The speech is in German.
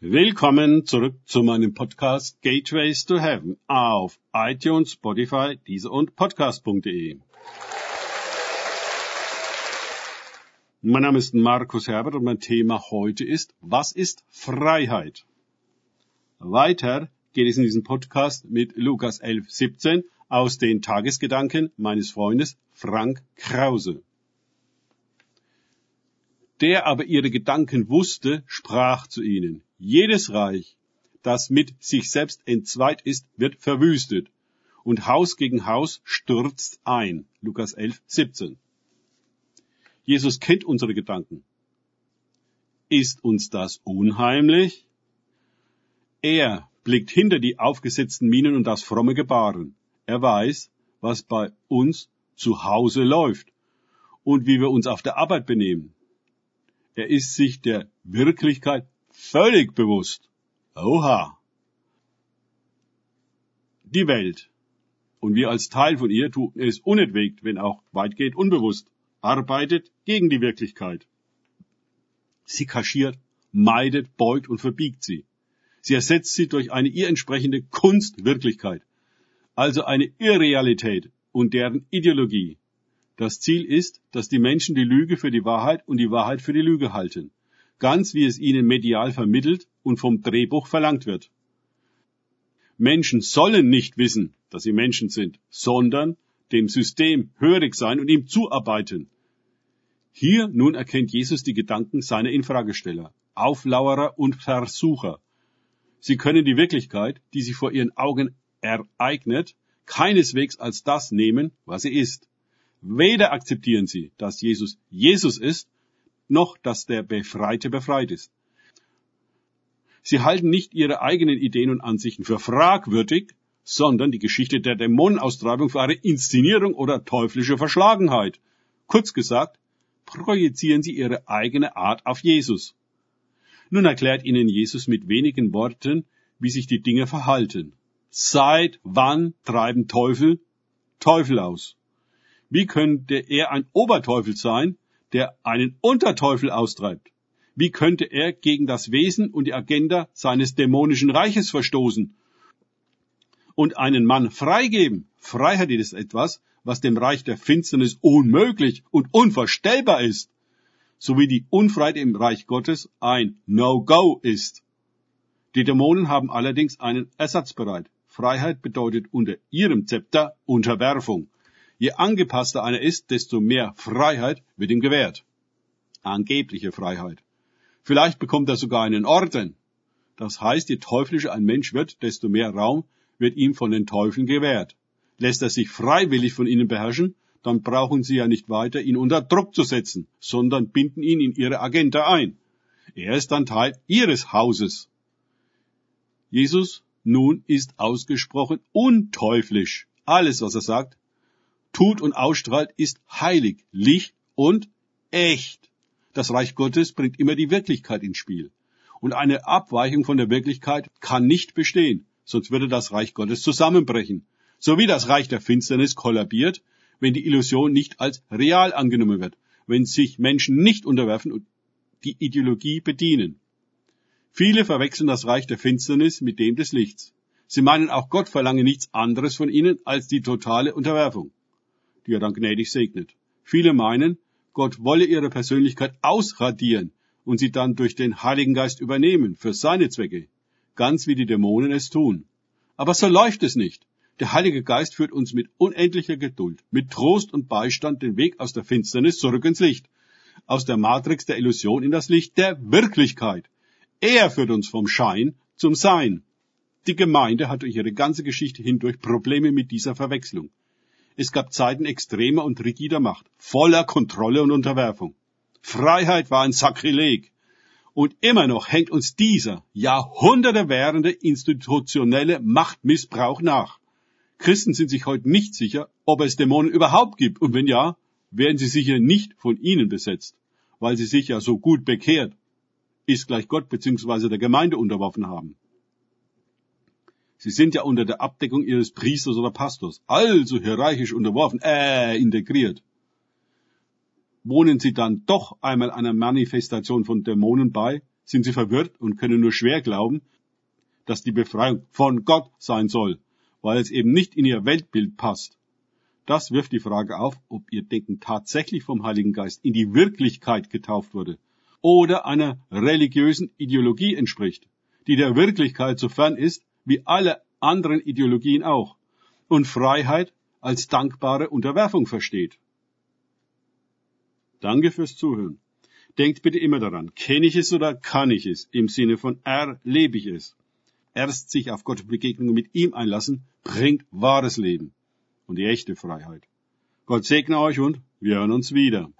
Willkommen zurück zu meinem Podcast Gateways to Heaven auf iTunes, Spotify, Diese und Podcast.de. Mein Name ist Markus Herbert und mein Thema heute ist, was ist Freiheit? Weiter geht es in diesem Podcast mit Lukas 11, 17 aus den Tagesgedanken meines Freundes Frank Krause. Der aber ihre Gedanken wusste, sprach zu ihnen, jedes Reich, das mit sich selbst entzweit ist, wird verwüstet, und Haus gegen Haus stürzt ein. Lukas 11, 17. Jesus kennt unsere Gedanken. Ist uns das unheimlich? Er blickt hinter die aufgesetzten Minen und das fromme Gebaren. Er weiß, was bei uns zu Hause läuft und wie wir uns auf der Arbeit benehmen. Er ist sich der Wirklichkeit völlig bewusst. Oha. Die Welt. Und wir als Teil von ihr tun es unentwegt, wenn auch weitgehend unbewusst, arbeitet gegen die Wirklichkeit. Sie kaschiert, meidet, beugt und verbiegt sie. Sie ersetzt sie durch eine ihr entsprechende Kunstwirklichkeit, also eine Irrealität und deren Ideologie, das Ziel ist, dass die Menschen die Lüge für die Wahrheit und die Wahrheit für die Lüge halten, ganz wie es ihnen medial vermittelt und vom Drehbuch verlangt wird. Menschen sollen nicht wissen, dass sie Menschen sind, sondern dem System hörig sein und ihm zuarbeiten. Hier nun erkennt Jesus die Gedanken seiner Infragesteller, Auflauerer und Versucher. Sie können die Wirklichkeit, die sich vor ihren Augen ereignet, keineswegs als das nehmen, was sie ist. Weder akzeptieren sie, dass Jesus Jesus ist, noch dass der Befreite befreit ist. Sie halten nicht ihre eigenen Ideen und Ansichten für fragwürdig, sondern die Geschichte der Dämonenaustreibung für eine Inszenierung oder teuflische Verschlagenheit. Kurz gesagt, projizieren sie ihre eigene Art auf Jesus. Nun erklärt ihnen Jesus mit wenigen Worten, wie sich die Dinge verhalten. Seit wann treiben Teufel Teufel aus? Wie könnte er ein Oberteufel sein, der einen Unterteufel austreibt? Wie könnte er gegen das Wesen und die Agenda seines dämonischen Reiches verstoßen und einen Mann freigeben? Freiheit ist etwas, was dem Reich der Finsternis unmöglich und unvorstellbar ist, so wie die Unfreiheit im Reich Gottes ein No-Go ist. Die Dämonen haben allerdings einen Ersatz bereit. Freiheit bedeutet unter ihrem Zepter Unterwerfung. Je angepasster einer ist, desto mehr Freiheit wird ihm gewährt. Angebliche Freiheit. Vielleicht bekommt er sogar einen Orden. Das heißt, je teuflischer ein Mensch wird, desto mehr Raum wird ihm von den Teufeln gewährt. Lässt er sich freiwillig von ihnen beherrschen, dann brauchen sie ja nicht weiter, ihn unter Druck zu setzen, sondern binden ihn in ihre Agenda ein. Er ist dann Teil ihres Hauses. Jesus nun ist ausgesprochen unteuflisch. Alles, was er sagt, tut und ausstrahlt, ist heilig, Licht und echt. Das Reich Gottes bringt immer die Wirklichkeit ins Spiel. Und eine Abweichung von der Wirklichkeit kann nicht bestehen, sonst würde das Reich Gottes zusammenbrechen. So wie das Reich der Finsternis kollabiert, wenn die Illusion nicht als real angenommen wird, wenn sich Menschen nicht unterwerfen und die Ideologie bedienen. Viele verwechseln das Reich der Finsternis mit dem des Lichts. Sie meinen, auch Gott verlange nichts anderes von ihnen als die totale Unterwerfung die er dann gnädig segnet. Viele meinen, Gott wolle ihre Persönlichkeit ausradieren und sie dann durch den Heiligen Geist übernehmen für seine Zwecke, ganz wie die Dämonen es tun. Aber so läuft es nicht. Der Heilige Geist führt uns mit unendlicher Geduld, mit Trost und Beistand den Weg aus der Finsternis zurück ins Licht, aus der Matrix der Illusion in das Licht der Wirklichkeit. Er führt uns vom Schein zum Sein. Die Gemeinde hat durch ihre ganze Geschichte hindurch Probleme mit dieser Verwechslung. Es gab Zeiten extremer und rigider Macht, voller Kontrolle und Unterwerfung. Freiheit war ein Sakrileg. Und immer noch hängt uns dieser Jahrhunderte währende institutionelle Machtmissbrauch nach. Christen sind sich heute nicht sicher, ob es Dämonen überhaupt gibt. Und wenn ja, werden sie sicher nicht von ihnen besetzt, weil sie sich ja so gut bekehrt, ist gleich Gott bzw. der Gemeinde unterworfen haben. Sie sind ja unter der Abdeckung ihres Priesters oder Pastors, also hierarchisch unterworfen, äh, integriert. Wohnen Sie dann doch einmal einer Manifestation von Dämonen bei, sind sie verwirrt und können nur schwer glauben, dass die Befreiung von Gott sein soll, weil es eben nicht in ihr Weltbild passt. Das wirft die Frage auf, ob ihr Denken tatsächlich vom Heiligen Geist in die Wirklichkeit getauft wurde oder einer religiösen Ideologie entspricht, die der Wirklichkeit so fern ist wie alle anderen Ideologien auch und Freiheit als dankbare Unterwerfung versteht. Danke fürs Zuhören. Denkt bitte immer daran, kenne ich es oder kann ich es? Im Sinne von erlebe ich es. Erst sich auf Gottes Begegnung mit ihm einlassen, bringt wahres Leben und die echte Freiheit. Gott segne euch und wir hören uns wieder.